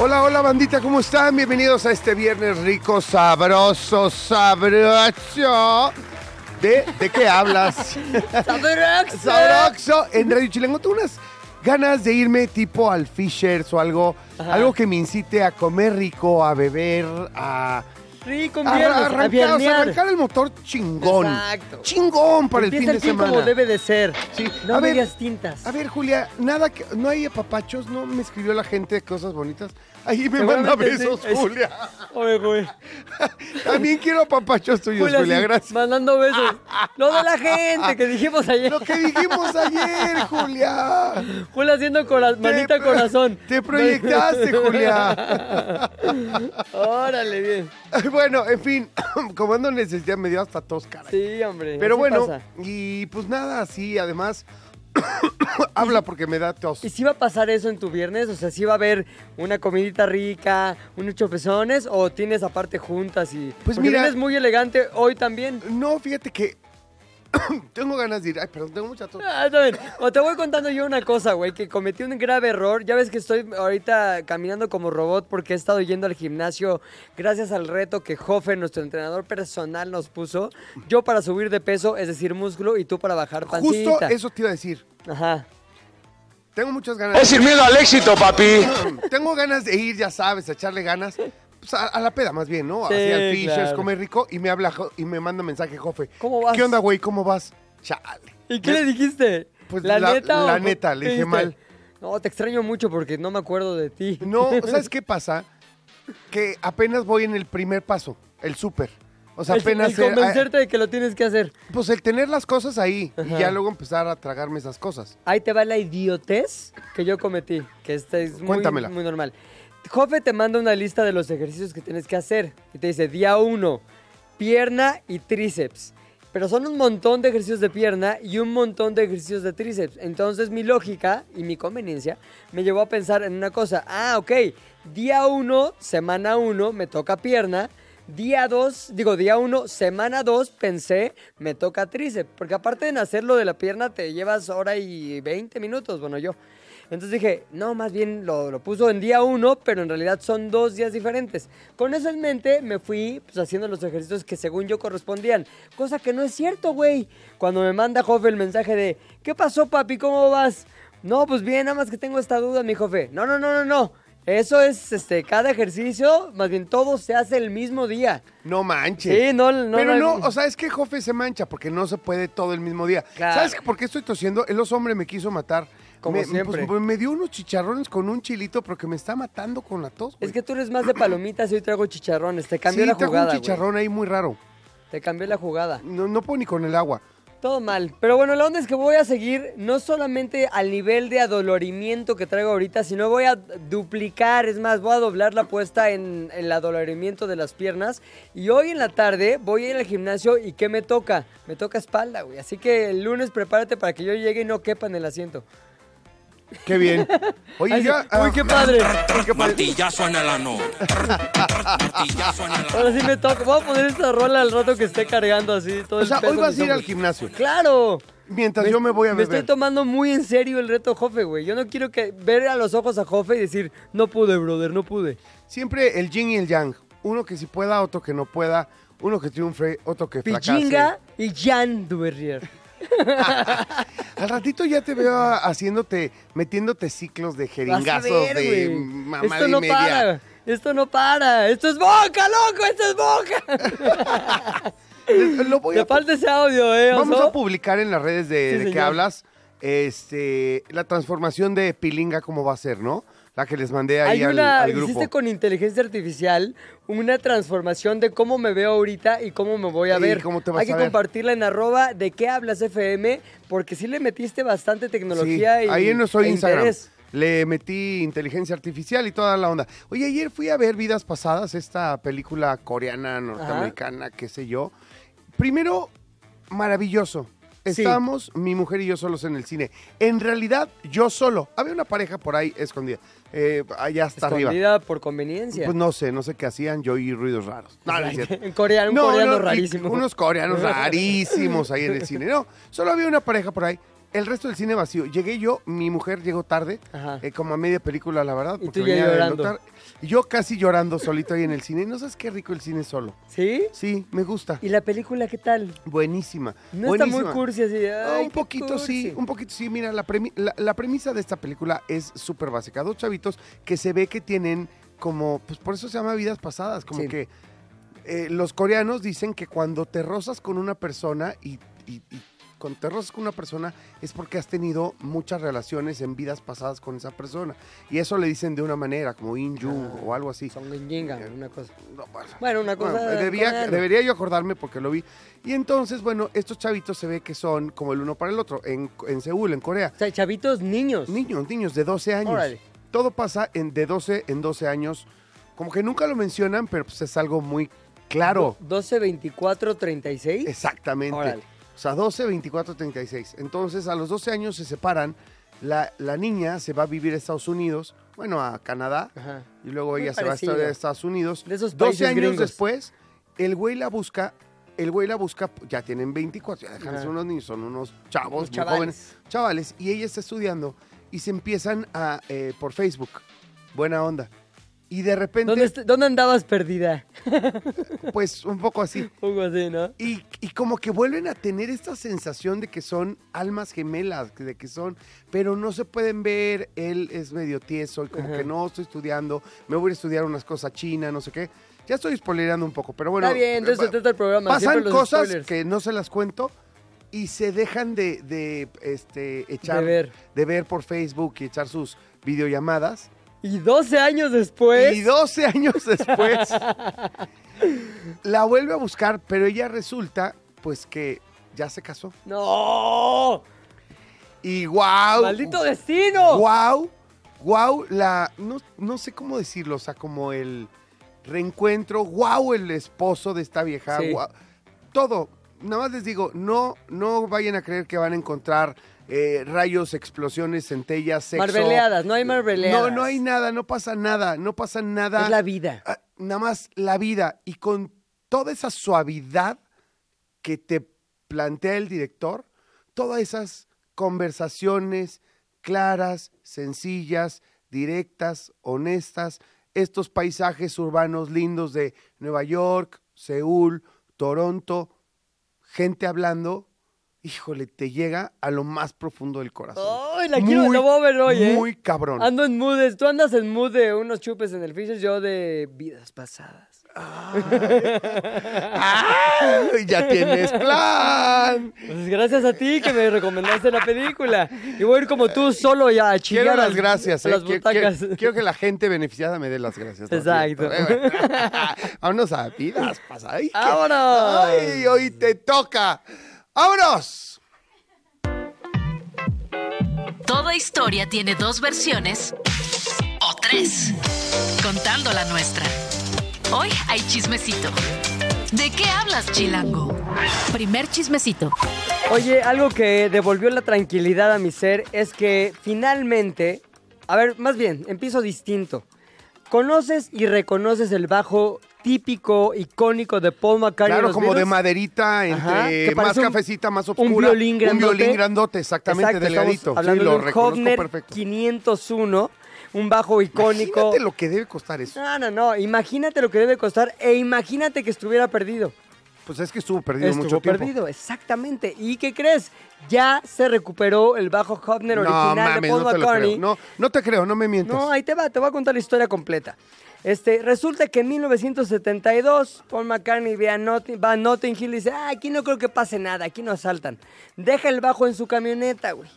Hola, hola bandita, ¿cómo están? Bienvenidos a este viernes rico, sabroso, sabroso. ¿De, ¿de qué hablas? ¡Sabroso! sabroso. En Radio Chilango tengo unas ganas de irme tipo al Fishers o algo, algo que me incite a comer rico, a beber, a... Viernes, a arrancar, o sea, arrancar el motor chingón. Exacto. Chingón para el fin de semana. como debe de ser. Sí. No A ver, medias tintas. A ver, Julia, nada que. No hay apapachos, no me escribió la gente cosas bonitas. Ahí me manda besos, sí. Es- Julia. Oye, güey. También quiero apapachos tuyos, Julia, Julia, sí, gracias. Mandando besos. Lo de la gente que dijimos ayer. Lo que dijimos ayer, Julia. Julia haciendo cora- manita corazón. Te proyectaste, Julia. Órale, bien. Bueno, en fin, como ando en necesidad, me dio hasta tos, caray. Sí, hombre. Pero bueno, pasa. y pues nada, sí, además, habla porque me da tos. ¿Y si va a pasar eso en tu viernes? O sea, si va a haber una comidita rica, unos chopezones, o tienes aparte juntas y. Pues Porque mira- vienes muy elegante hoy también. No, fíjate que tengo ganas de ir. Ay, perdón, tengo mucha tos. Ah, está bien. O te voy contando yo una cosa, güey, que cometí un grave error. Ya ves que estoy ahorita caminando como robot porque he estado yendo al gimnasio gracias al reto que Hofer, nuestro entrenador personal, nos puso. Yo para subir de peso, es decir, músculo, y tú para bajar pancita. Justo eso te iba a decir. Ajá. Tengo muchas ganas. Es sin miedo al éxito, papi. Tengo ganas de ir, ya sabes, a echarle ganas. Pues a, a la peda más bien, ¿no? Sí, Así al Fishers, claro. comer rico y me habla y me manda mensaje Jofe. ¿Cómo vas? ¿Qué onda, güey? ¿Cómo vas? Chale. ¿Y qué le dijiste? Pues ¿La, la- neta? la neta, le dije mal. No, te extraño mucho porque no me acuerdo de ti. No, ¿sabes qué pasa? Que apenas voy en el primer paso, el súper. O sea, El- apenas... el eh, convencerte de que lo tienes que hacer. pues el tener las cosas ahí y ya luego empezar a tragarme esas cosas. Ahí te va la idiotez que yo cometí, que esta es muy, Cuéntamela. muy normal. Jofe te manda una lista de los ejercicios que tienes que hacer y te dice día 1, pierna y tríceps. Pero son un montón de ejercicios de pierna y un montón de ejercicios de tríceps. Entonces mi lógica y mi conveniencia me llevó a pensar en una cosa. Ah, ok. Día 1, semana 1, me toca pierna. Día 2, digo día 1, semana 2, pensé, me toca tríceps. Porque aparte de hacerlo de la pierna, te llevas hora y 20 minutos, bueno, yo. Entonces dije, no, más bien lo, lo puso en día 1, pero en realidad son dos días diferentes. Con eso en mente, me fui pues, haciendo los ejercicios que según yo correspondían. Cosa que no es cierto, güey. Cuando me manda Jofe el mensaje de, ¿qué pasó, papi? ¿Cómo vas? No, pues bien, nada más que tengo esta duda, mi Jofe. No, no, no, no, no. Eso es, este, cada ejercicio, más bien todo se hace el mismo día. No manches. Sí, no, no. Pero no, no o sea, es que Jofe se mancha porque no se puede todo el mismo día. Claro. ¿Sabes por qué estoy tosiendo? El oso hombre me quiso matar. Como me, siempre. pues, me dio unos chicharrones con un chilito, pero que me está matando con la tos. güey. Es que tú eres más de palomitas y hoy traigo chicharrones. Te cambió sí, la jugada, un güey. chicharrón ahí muy raro. Te cambió la jugada. No, no puedo ni con el agua. Todo mal. Pero bueno, la onda es que voy a seguir no solamente al nivel de adolorimiento que traigo ahorita, sino voy a duplicar, es más, voy a doblar la apuesta en el adolorimiento de las piernas. Y hoy en la tarde voy a ir al gimnasio y ¿qué me toca? Me toca espalda, güey. Así que el lunes prepárate para que yo llegue y no quepa en el asiento. Qué bien. Oye, Ay, ya. Uy, ah, qué padre. Martillazo en el ano. Martillazo en el ano. Ahora sí me toca. Voy a poner esta rola al rato que esté cargando así todo o el sea, peso hoy vas a ir al gimnasio. ¡Claro! Mientras yo me voy a Me beber. estoy tomando muy en serio el reto Jofe, güey. Yo no quiero que ver a los ojos a Jofe y decir, no pude, brother, no pude. Siempre el yin y el yang. Uno que sí pueda, otro que no pueda. Uno que triunfe, otro que fracase. Pichinga y Jan Duverrier. Al ratito ya te veo haciéndote, metiéndote ciclos de jeringazos ver, de mamada Esto no media. para. Esto no para. Esto es boca, loco. Esto es boca. Lo voy Te a falta ese audio, ¿eh? Vamos a publicar en las redes de, Sí, de que hablas este, la transformación de Pilinga, cómo va a ser, ¿no? La que les mandé ahí Hay al, una, al grupo. hiciste con inteligencia artificial una transformación de cómo me veo ahorita y cómo me voy a ¿Y ver. cómo te vas Hay que a ver? compartirla en arroba de qué hablas FM, porque sí le metiste bastante Sí, tecnología y ahí en nuestro e Instagram. interés. Le metí inteligencia artificial y toda la onda. Oye, ayer fui a ver Vidas Pasadas, esta película coreana, norteamericana, qué sé yo. Primero, maravilloso. Sí. Estábamos, mi mujer y yo solos en el cine. En realidad, yo solo. Había una pareja por ahí escondida. eh, allá hasta arriba. Escondida por conveniencia. Pues no sé, no sé qué hacían. Yo oí ruidos raros. No, no en coreano, un No, coreano no, rarísimo. Unos coreanos rarísimos ahí en el cine. No, solo había una pareja por ahí. El resto del cine vacío. Llegué yo, mi mujer llegó tarde, Ajá. eh, como a media película, la verdad. Y porque tú ya venía llorando. doctor. Y Yo casi llorando solito ahí en el cine. ¿No sabes qué rico el cine solo? ¿Sí? Sí, me gusta. ¿Y la película qué tal? Buenísima. No está muy cursi así. Ah, "Ay, un poquito sí, cursi". un poquito sí. Mira, la, premi- la, la premisa de esta película es súper básica. Dos chavitos que se ve que tienen como, pues por eso se llama vidas pasadas, como Sí. que eh, los coreanos dicen que cuando te rozas con una persona y, y- y cuando te rozas con una persona es porque has tenido muchas relaciones en vidas pasadas con esa persona. Y eso le dicen de una manera, como In Jung Ah, o algo así. Son Genjinga, una cosa. No, bueno. Bueno, una cosa. Bueno, debía- coreano. debería yo acordarme porque lo vi. Y entonces, bueno, estos chavitos se ve que son como el uno para el otro en, en Seúl, en Corea. O sea, chavitos niños. Niños, niños de 12 años. Órale. Todo pasa en, de 12 en 12 años. Como que nunca lo mencionan, pero pues es algo muy claro. 12, 24, 36. Exactamente. Órale. O sea, 12, 24, 36. Entonces, a los 12 años se separan. La, la niña se va a vivir a Estados Unidos, bueno, a Canadá. Ajá. Y luego Muy ella se va a estar a Estados Unidos. De esos 12 países años gringos. después, el güey la busca. El güey la busca, ya tienen 24, ya dejan de ser unos niños, son unos chavos, muy chavales. jóvenes, chavales. Y ella está estudiando y se empiezan a, eh, por Facebook, buena onda. Y de repente, ¿Dónde, ¿Dónde andabas perdida? pues un poco así. Un poco así, ¿no? Y, y como que vuelven a tener esta sensación de que son almas gemelas, de que son, pero no se pueden ver, él es medio tieso y como Ajá. que no estoy estudiando, me voy a estudiar unas cosas chinas, no sé qué. Ya estoy spoileando un poco, pero bueno. Está bien, entonces eh, se trata el programa. Pasan los cosas spoilers. que no se las cuento y se dejan de, de, este, echar, De ver. de ver por Facebook y echar sus videollamadas. Y 12 años después. Y 12 años después la vuelve a buscar, pero ella resulta pues que ya se casó. ¡No! Y wow. ¡Maldito destino! Wow, wow, la no, no sé cómo decirlo, o sea, como el reencuentro, wow, el esposo de esta vieja, Sí. todo. Nada más les digo, no, no vayan a creer que van a encontrar eh, rayos, explosiones, centellas, sexo. Marbeleadas, no hay marbeleadas. No, no hay nada, no pasa nada, no pasa nada. Es la vida. Ah, nada más la vida y con toda esa suavidad que te plantea el director, todas esas conversaciones claras, sencillas, directas, honestas, estos paisajes urbanos lindos de Nueva York, Seúl, Toronto, gente hablando, híjole, te llega a lo más profundo del corazón. ¡Ay, la quiero! La voy a ver hoy, ¿eh? Muy cabrón. Ando en mood. Tú andas en mood de unos chupes en el Fishes, yo de vidas pasadas. ¡Ay, ya tienes plan! Pues gracias a ti que me recomendaste la película. Y voy a ir como tú solo ya a chillar Quiero las gracias, eh. las Quiero, butacas. quiero- quiero que la gente beneficiada me dé las gracias. Exacto. Eh. Vámonos a vidas pasadas. Ay, ¡Vámonos! Ay, hoy te toca. ¡Vámonos! Toda historia tiene dos versiones o tres, contando la nuestra. Hoy hay chismecito. ¿De qué hablas, Chilango? Primer chismecito. Oye, algo que devolvió la tranquilidad a mi ser es que finalmente, a ver, más bien, empiezo distinto. ¿Conoces y reconoces el bajo típico, icónico de Paul McCartney? Claro, como de maderita, entre más un- cafecita, más un oscura. violín grandote. Un violín grandote, exactamente, Exacto, delgadito. estamos Sí, hablando lo de un perfecto. 501, un bajo icónico. Imagínate lo que debe costar eso. No, no, no, imagínate lo que debe costar e imagínate que estuviera perdido. Pues es que estuvo perdido Estuvo mucho tiempo. perdido, exactamente. ¿Y qué crees? Ya se recuperó el bajo Hofner No original mames, de Paul no te lo McCartney. creo. No, no te creo, no me mientas. No, ahí te va, te voy a contar la historia completa. Este, resulta que en 1972 Paul McCartney ve a Notting, va a Notting Hill y dice, ah, aquí no creo que pase nada, aquí no asaltan. Deja el bajo en su camioneta, güey.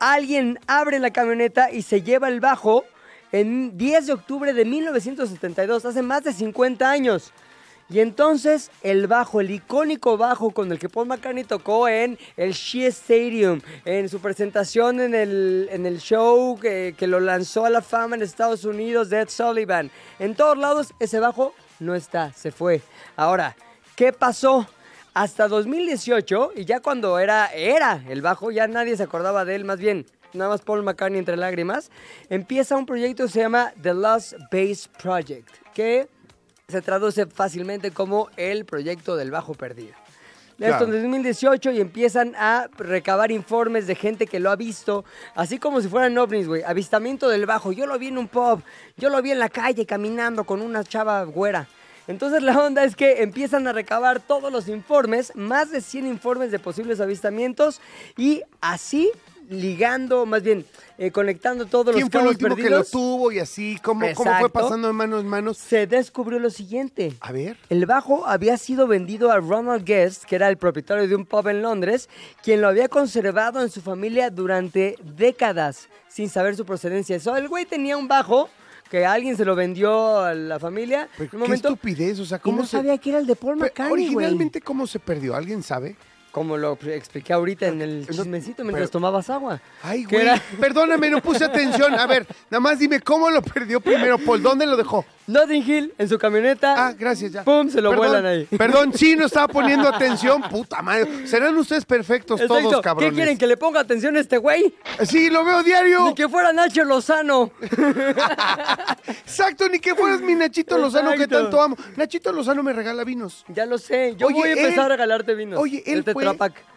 Alguien abre la camioneta y se lleva el bajo en 10 de octubre de 1972, hace más de 50 años. Y entonces el bajo, el icónico bajo con el que Paul McCartney tocó en el Shea Stadium, en su presentación en el, en el show que, que lo lanzó a la fama en Estados Unidos Ed Sullivan. En todos lados ese bajo no está, se fue. Ahora, ¿qué pasó? Hasta 2018, y ya cuando era, era el bajo, ya nadie se acordaba de él, más bien, nada más Paul McCartney entre lágrimas, empieza un proyecto que se llama The Lost Bass Project, se traduce fácilmente como el proyecto del bajo perdido. Esto en Claro. 2018 y empiezan a recabar informes de gente que lo ha visto, así como si fueran ovnis, güey. Avistamiento del bajo. Yo lo vi en un pub, yo lo vi en la calle caminando con una chava güera. Entonces la onda es que empiezan a recabar todos los informes, más de 100 informes de posibles avistamientos y así ligando, más bien eh, conectando todos ¿Quién los fue el cabos último que lo perdidos, tuvo y así? ¿Cómo, cómo fue pasando de manos en manos? se descubrió lo siguiente. A ver. El bajo había sido vendido a Ronald Guest, que era el propietario de un pub en Londres, quien lo había conservado en su familia durante décadas sin saber su procedencia. Eso, el güey tenía un bajo que alguien se lo vendió a la familia. Pero qué momento, estupidez, o sea, y ¿cómo no se... sabía que era el de Paul McCartney, originalmente, ¿cómo se perdió? ¿Alguien sabe? Como lo expliqué ahorita en el No, chismecito mientras pero- tomabas agua. Ay, güey, era- perdóname, no puse atención. A ver, nada más dime, ¿cómo lo perdió primero, Paul? ¿Dónde lo dejó? Notting Hill, en su camioneta. Ah, gracias, ya. ¡Pum! Se lo Perdón, vuelan ahí. Perdón, sí, no estaba poniendo atención. Puta madre. Serán ustedes perfectos Exacto. todos, cabrones. ¿Qué quieren? ¿Que le ponga atención a este güey? Sí, lo veo diario. Ni que fuera Nacho Lozano. Exacto, ni que fueras mi Nachito Lozano que tanto amo. Nachito Lozano me regala vinos. Ya lo sé. Yo Oye, voy a empezar él- a regalarte vinos. Oye, él El fue...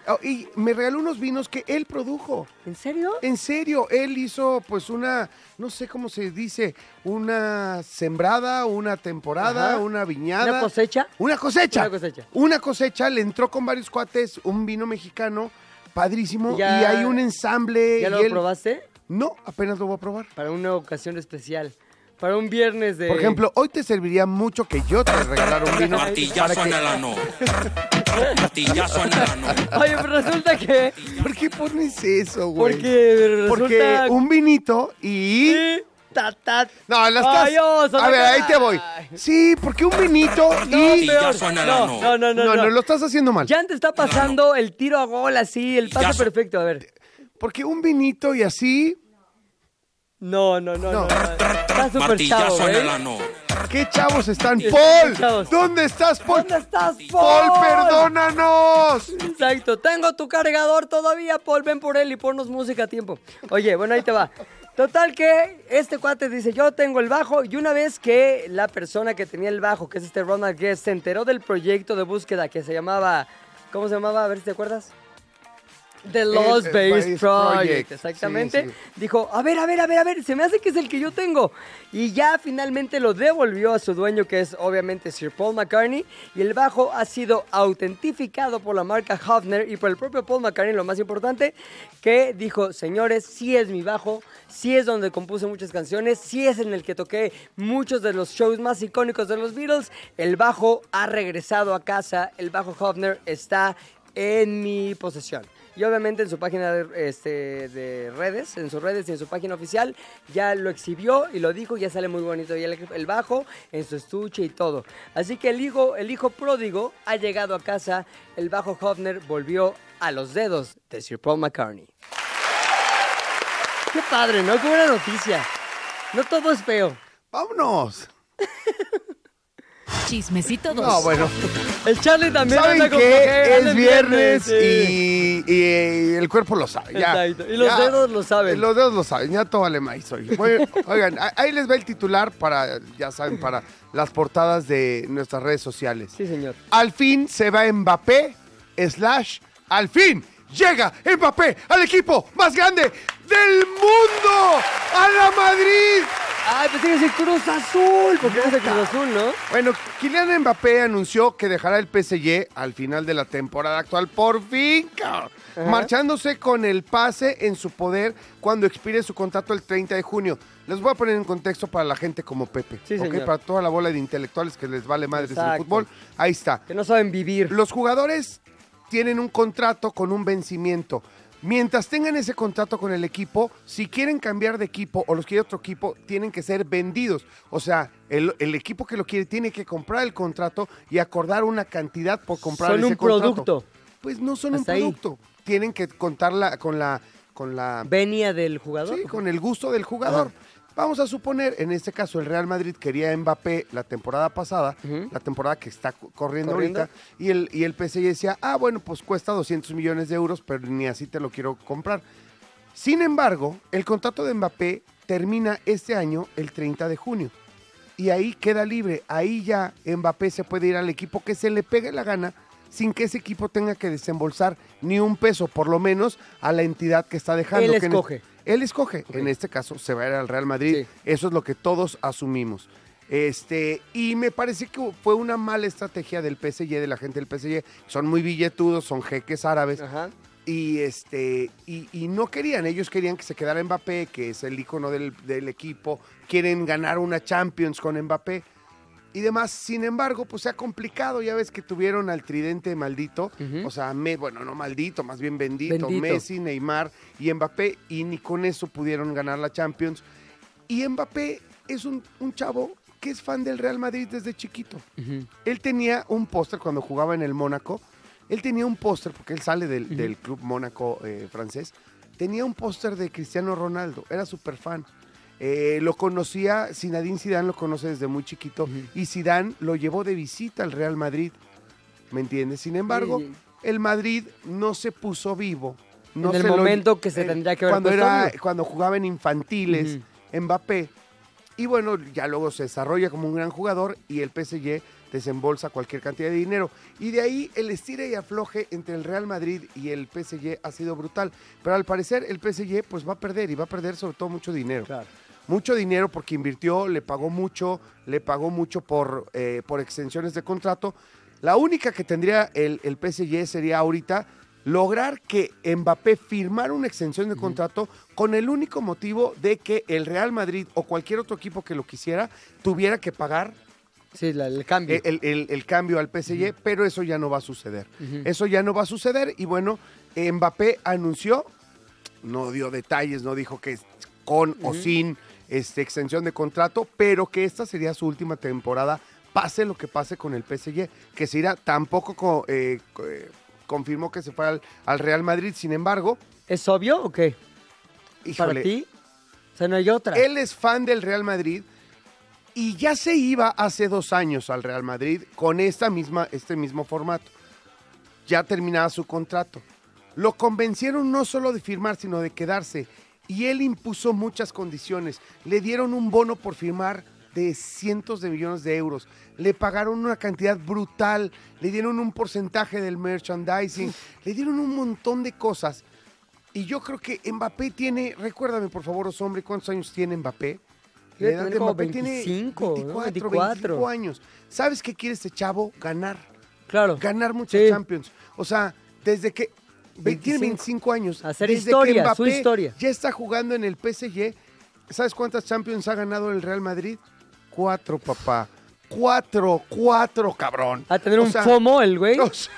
Oh, y me regaló unos vinos que él produjo. ¿En serio? En serio, él hizo pues una, no sé cómo se dice, una sembrada, una temporada, Ajá. una viñada. ¿Una cosecha? Una cosecha. Una cosecha. Una cosecha, le entró con varios cuates un vino mexicano padrísimo Ya- y hay un ensamble. ¿Ya y lo él- probaste? No, apenas lo voy a probar. Para una ocasión especial. Para un viernes de... Por ejemplo, hoy te serviría mucho que yo te regalara un vino. para Martillazo en que- el ano. Martillazo en el ano. Oye, pero resulta que... ¿Por qué pones eso, güey? Porque resulta... Porque un vinito y... Sí, ta, ta. No, las estás... A ver, ahí te voy. Sí, porque un vinito y... Martillazo en el No, ano. no, no, no. No, no, lo estás haciendo mal. Ya te está pasando el tiro a gol así, el pase perfecto. A ver. Porque un vinito y así... No, no, no, no. No. no. Está súper chavo, ¿Qué chavos están? ¡Paul! chavos. ¿Dónde estás, Paul? ¿Dónde estás, ¡Paul, Paul? perdónanos! Exacto. Tengo tu cargador todavía, Paul. Ven por él y ponnos música a tiempo. Oye, bueno, ahí te va. Total que este cuate dice, yo tengo el bajo. Y una vez que la persona que tenía el bajo, que es este Ronald Guest, se enteró del proyecto de búsqueda que se llamaba... ¿Cómo se llamaba? A ver si te acuerdas. The Lost eh, Base Bass Project, Project. exactamente. Sí, sí. Dijo, a ver, a ver, a ver, a ver, se me hace que es el que yo tengo. Y ya finalmente lo devolvió a su dueño, que es obviamente Sir Paul McCartney. Y el bajo ha sido autentificado por la marca Hofner y por el propio Paul McCartney, lo más importante, que dijo, señores, sí es mi bajo, sí es donde compuse muchas canciones, sí es en el que toqué muchos de los shows más icónicos de los Beatles. El bajo ha regresado a casa, el bajo Hofner está en mi posesión. Y obviamente en su página de, este, de redes, en sus redes y en su página oficial, ya lo exhibió y lo dijo, ya sale muy bonito y el, el bajo en su estuche y todo. Así que el hijo, el hijo pródigo ha llegado a casa, el bajo Hofner volvió a los dedos de Sir Paul McCartney. Qué padre, ¿no? Qué buena noticia. No todo es feo. ¡Vámonos! Chismecito 2. No, bueno. El Charlie también ¿Saben anda con qué? Es viernes sí. y, y el cuerpo lo sabe. Ya, Exacto. Y los ya. dedos lo saben. Los dedos lo saben. Ya todo vale maíz hoy. Bueno, oigan, ahí les va el titular para, ya saben, para las portadas de nuestras redes sociales. Sí, señor. Al fin se va Mbappé, slash, al fin llega Mbappé al equipo más grande del mundo, a la Madrid. Ay, pensé que decir Cruz Azul, porque es el Cruz Azul, ¿no? Bueno, Kylian Mbappé anunció que dejará el PSG al final de la temporada actual, por fin, cabrón. marchándose con el pase en su poder cuando expire su contrato el 30 de junio. Les voy a poner en contexto para la gente como Pepe, Sí, ¿ok? señor. para toda la bola de intelectuales que les vale madres el Exacto. fútbol. Ahí está. Que no saben vivir. Los jugadores tienen un contrato con un vencimiento. Mientras tengan ese contrato con el equipo, si quieren cambiar de equipo o los quiere otro equipo, tienen que ser vendidos. O sea, el, el equipo que lo quiere tiene que comprar el contrato y acordar una cantidad por comprar Son ese un contrato. producto. Pues no son Hasta un ahí. producto. Tienen que contarla con la con la Venia del jugador. Sí, con el gusto del jugador. Vamos a suponer, en este caso, el Real Madrid quería a Mbappé la temporada pasada, la temporada que está corriendo, Corriendo. ahorita, y el, y el PSG decía, ah, bueno, pues cuesta 200 millones de euros, pero ni así te lo quiero comprar. Sin embargo, el contrato de Mbappé termina este año, el 30 de junio. Y ahí queda libre. Ahí ya Mbappé se puede ir al equipo que se le pegue la gana sin que ese equipo tenga que desembolsar ni un peso, por lo menos, a la entidad que está dejando. Él en escoge. este- él escoge. En este caso, se va a ir al Real Madrid. Sí. Eso es lo que todos asumimos. Este, y me parece que fue una mala estrategia del PSG, de la gente del PSG. Son muy billetudos, son jeques árabes. Ajá. Y este y, y no querían, ellos querían que se quedara Mbappé, que es el icono del, del equipo, quieren ganar una Champions con Mbappé y demás. Sin embargo, pues se ha complicado, ya ves que tuvieron al tridente maldito, o sea, me- bueno, no maldito, más bien bendito, Bendito. Messi, Neymar y Mbappé, y ni con eso pudieron ganar la Champions. Y Mbappé es un, un chavo que es fan del Real Madrid desde chiquito. Él tenía un póster cuando jugaba en el Mónaco. Él tenía un póster, porque él sale del, del club Mónaco eh, francés. Tenía un póster de Cristiano Ronaldo. Era súper fan. Eh, lo conocía, Zinedine Zidane lo conoce desde muy chiquito. Y Zidane lo llevó de visita al Real Madrid. ¿Me entiendes? Sin embargo, el Madrid no se puso vivo. No En el lo- eh, momento que se tendría que haber cuando puesto era vivo. Cuando jugaba en infantiles, Mbappé. Y bueno, ya luego se desarrolla como un gran jugador y el PSG desembolsa cualquier cantidad de dinero. Y de ahí el estira y afloje entre el Real Madrid y el PSG ha sido brutal. Pero al parecer el PSG pues va a perder y va a perder sobre todo mucho dinero. Claro. Mucho dinero porque invirtió, le pagó mucho, le pagó mucho por, eh, por extensiones de contrato. La única que tendría el, el PSG sería ahorita lograr que Mbappé firmara una extensión de contrato con el único motivo de que el Real Madrid o cualquier otro equipo que lo quisiera tuviera que pagar Sí, la- el cambio. el, el- el cambio al PSG, pero eso ya no va a suceder. Eso ya no va a suceder y bueno, Mbappé anunció, no dio detalles, no dijo que con o sin este, extensión de contrato, pero que esta sería su última temporada, pase lo que pase con el PSG, que se irá, tampoco co- eh, co- eh, confirmó que se fue al, al Real Madrid, sin embargo, ¿Es obvio o qué? ¿Para ti? O sea, no hay otra. Él es fan del Real Madrid y ya se iba hace dos años al Real Madrid con esta misma, este mismo formato. Ya terminaba su contrato. Lo convencieron no solo de firmar, sino de quedarse. Y él impuso muchas condiciones. Le dieron un bono por firmar de cientos de millones de euros. Le pagaron una cantidad brutal. Le dieron un porcentaje del merchandising. Le dieron un montón de cosas. Y yo creo que Mbappé tiene, recuérdame por favor, hombre, ¿cuántos años tiene Mbappé? Edad de Mbappé tiene 25, ¿no? 24, 24. 25 años. ¿Sabes qué quiere este chavo? Ganar. Claro. Ganar muchas Sí. Champions. O sea, desde que ve- tiene 25. 25 años. Hacer desde historia, que su historia. Ya está jugando en el PSG. ¿Sabes cuántas Champions ha ganado el Real Madrid? Cuatro, papá. Cuatro, cuatro, cabrón. A tener O un sea, FOMO el güey. o sea,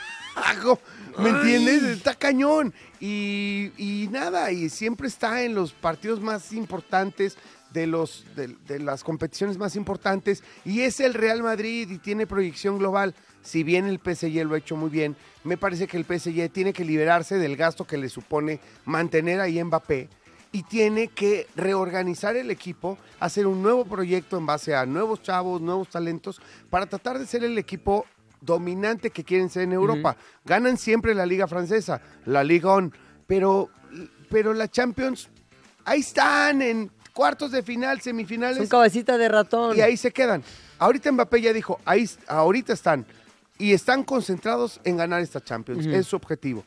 ¿Me entiendes? Está cañón. Y, y nada, y siempre está en los partidos más importantes, de, los, de, de las competiciones más importantes. Y es el Real Madrid y tiene proyección global. Si bien el PSG lo ha hecho muy bien, me parece que el PSG tiene que liberarse del gasto que le supone mantener ahí a Mbappé y tiene que reorganizar el equipo, hacer un nuevo proyecto en base a nuevos chavos, nuevos talentos, para tratar de ser el equipo dominante que quieren ser en Europa. Ganan siempre la liga francesa, la Liga On, pero, pero la Champions, ahí están en cuartos de final, Son semifinales, cabecita de ratón. y ahí se quedan. Ahorita Mbappé ya dijo, ahí, ahorita están, y están concentrados en ganar esta Champions, es su objetivo.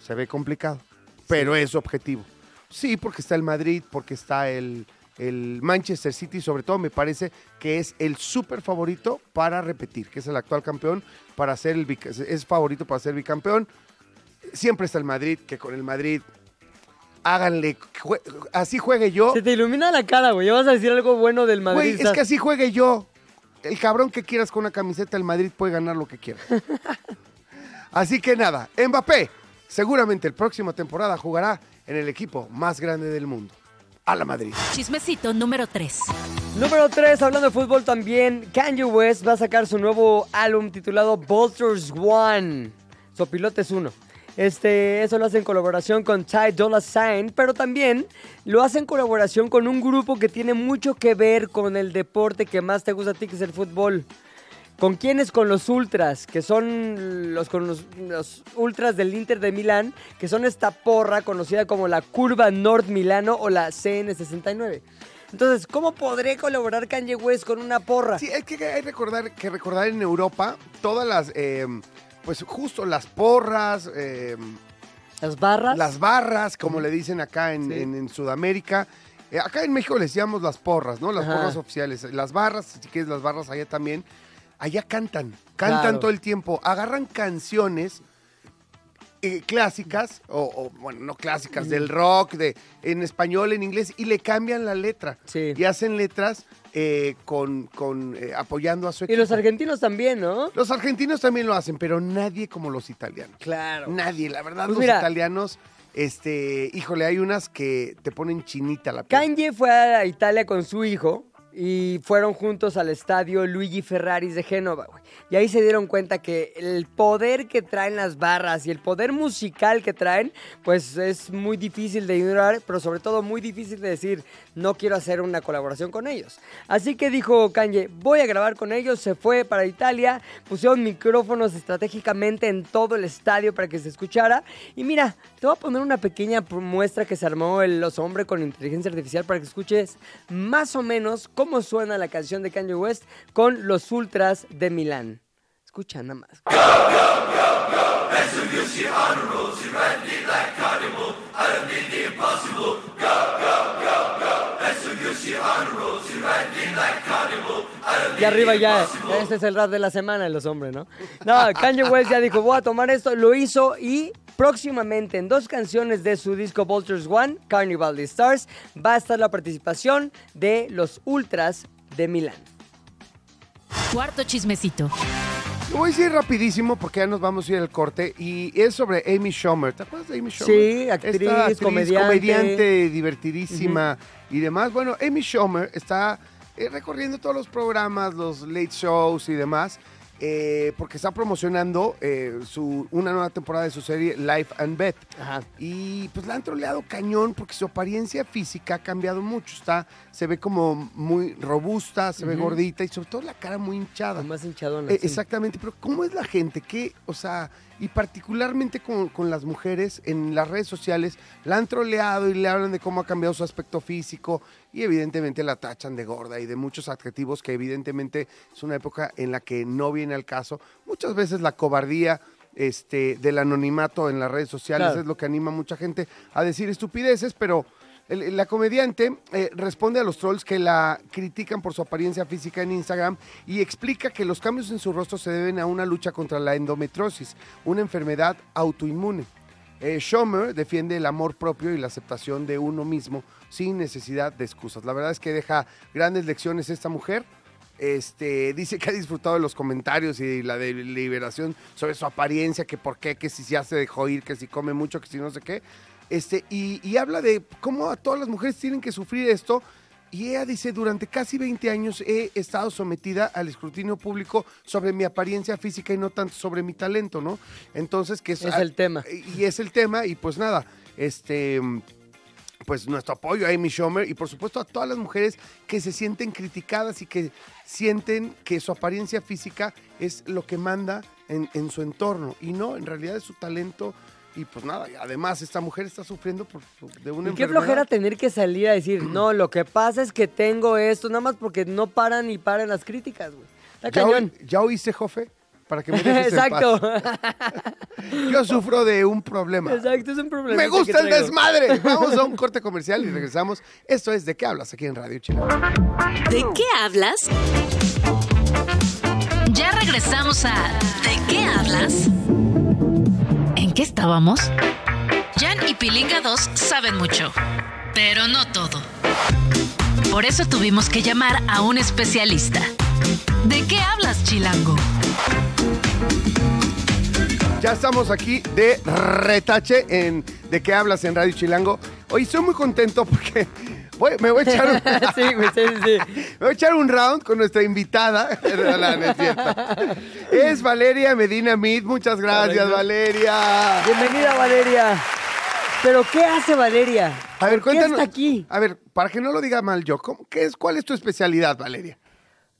Se ve complicado, pero es su objetivo. Sí, porque está el Madrid, porque está el, el Manchester City, sobre todo me parece que es el súper favorito para repetir, que es el actual campeón, para ser el es favorito para ser bicampeón. Siempre está el Madrid, que con el Madrid háganle, jue- así juegue yo. Se te ilumina la cara, güey. Ya vas a decir algo bueno del Madrid. Güey, es que así juegue yo. El cabrón que quieras con una camiseta del Madrid puede ganar lo que quiera. así que nada, Mbappé, seguramente el próximo temporada jugará en el equipo más grande del mundo, a la Madrid. Chismecito número 3. Número 3, hablando de fútbol también, Kanye West va a sacar su nuevo álbum titulado Bolters One. Sopilotes 1. Este, eso lo hace en colaboración con Ty Dolla Sign, pero también lo hace en colaboración con un grupo que tiene mucho que ver con el deporte que más te gusta a ti, que es el fútbol. ¿Con quiénes? Con los Ultras, que son los, con los, Ultras del Inter de Milán, que son esta porra conocida como la Curva Nord Milano o la CN69. Entonces, ¿cómo podré colaborar Kanye West con una porra? Sí, es que hay recordar, que recordar en Europa todas las, eh, pues justo las porras, eh, ¿Las barras? las barras, como le dicen acá en, Sí. en- en Sudamérica. Eh, acá en México les llamamos las porras, ¿no? Las Ajá. porras oficiales. Las barras, si quieres las barras allá también. Allá cantan, cantan Claro. todo el tiempo. Agarran canciones eh, clásicas, o, o, bueno, no clásicas, del rock, de, en español, en inglés, y le cambian la letra. Sí. Y hacen letras eh, con, con eh, apoyando a su Y equipo. los argentinos también, ¿no? Los argentinos también lo hacen, pero nadie como los italianos. Claro. Nadie, la verdad, Pues los mira. italianos, este, híjole, hay unas que te ponen chinita la piel. Kanye fue a Italia con su hijo y fueron juntos al estadio Luigi Ferraris de Génova. Y ahí se dieron cuenta que el poder que traen las barras y el poder musical que traen, pues es muy difícil de ignorar, pero sobre todo muy difícil de decir, no quiero hacer una colaboración con ellos. Así que dijo Kanye, voy a grabar con ellos, se fue para Italia, pusieron micrófonos estratégicamente en todo el estadio para que se escuchara. Y mira, te voy a poner una pequeña muestra que se armó el Los Hombres con inteligencia artificial para que escuches más o menos cómo suena la canción de Kanye West con los Ultras de Milán. Escucha nada más. Y arriba ya, este es el rap de la semana de los hombres, ¿no? No, Kanye West ya dijo, voy a tomar esto, lo hizo y próximamente en dos canciones de su disco Vultures One, Carnival de Stars, va a estar la participación de los Ultras de Milán. Cuarto chismecito. Lo voy a decir rapidísimo porque ya nos vamos a ir al corte y es sobre Amy Schumer. ¿Te acuerdas de Amy Schumer? Sí, actriz, Esta comediante. comediante, divertidísima y demás. Bueno, Amy Schumer está eh, recorriendo todos los programas, los late shows y demás, eh, porque está promocionando eh, su, una nueva temporada de su serie Life and Beth. Ajá. Y pues la han troleado cañón porque su apariencia física ha cambiado mucho. Está, se ve como muy robusta, se ve gordita y sobre todo la cara muy hinchada. Más hinchadona. Eh, sí. Exactamente, pero ¿cómo es la gente que, o sea, y particularmente con, con las mujeres en las redes sociales, la han troleado y le hablan de cómo ha cambiado su aspecto físico y evidentemente la tachan de gorda y de muchos adjetivos que evidentemente es una época en la que no viene al caso. Muchas veces la cobardía este, del anonimato en las redes sociales Claro. es lo que anima a mucha gente a decir estupideces, pero la comediante eh, responde a los trolls que la critican por su apariencia física en Instagram y explica que los cambios en su rostro se deben a una lucha contra la endometriosis, una enfermedad autoinmune. Eh, Schumer defiende el amor propio y la aceptación de uno mismo sin necesidad de excusas. La verdad es que deja grandes lecciones esta mujer. Este, dice que ha disfrutado de los comentarios y la deliberación sobre su apariencia, que por qué, que si ya se dejó ir, que si come mucho, que si no sé qué. Este, y, y habla de cómo a todas las mujeres tienen que sufrir esto. Y ella dice, durante casi 20 años he estado sometida al escrutinio público sobre mi apariencia física y no tanto sobre mi talento, ¿no? Entonces, que Es el tema. Y es el tema, y pues nada, este pues nuestro apoyo a Amy Schumer y por supuesto a todas las mujeres que se sienten criticadas y que sienten que su apariencia física es lo que manda en, en su entorno y no, en realidad es su talento y pues nada, y además esta mujer está sufriendo por, de una Y qué enfermedad. flojera tener que salir a decir, no, lo que pasa es que tengo esto, nada más porque no paran y paran las críticas, güey. Está ¿Ya, cañón. oí- ¿Ya oíste, Jofe? Para que me dejes en Exacto. paz. Yo sufro de un problema. Exacto, es un problema. Me gusta el desmadre. Vamos a un corte comercial y regresamos. Esto es ¿De qué hablas? Aquí en Radio Chile. ¿De qué hablas? Ya regresamos a ¿De qué hablas? ¿En qué estábamos? Jan y Pilinga 2 saben mucho, pero no todo. Por eso tuvimos que llamar a un especialista. ¿De qué hablas, Chilango? Ya estamos aquí de retache en ¿De qué hablas en Radio Chilango? Hoy estoy muy contento porque voy- me voy a echar un, sí, me voy a echar un round con nuestra invitada. No, no, no es Valeria Medina Mid. Muchas gracias, Correcto. Valeria. Bienvenida, Valeria. ¿Pero qué hace Valeria? A ver, ¿Por qué cuéntanos. está aquí? A ver, para que no lo diga mal yo, ¿cómo- qué es, ¿cuál es tu especialidad, Valeria?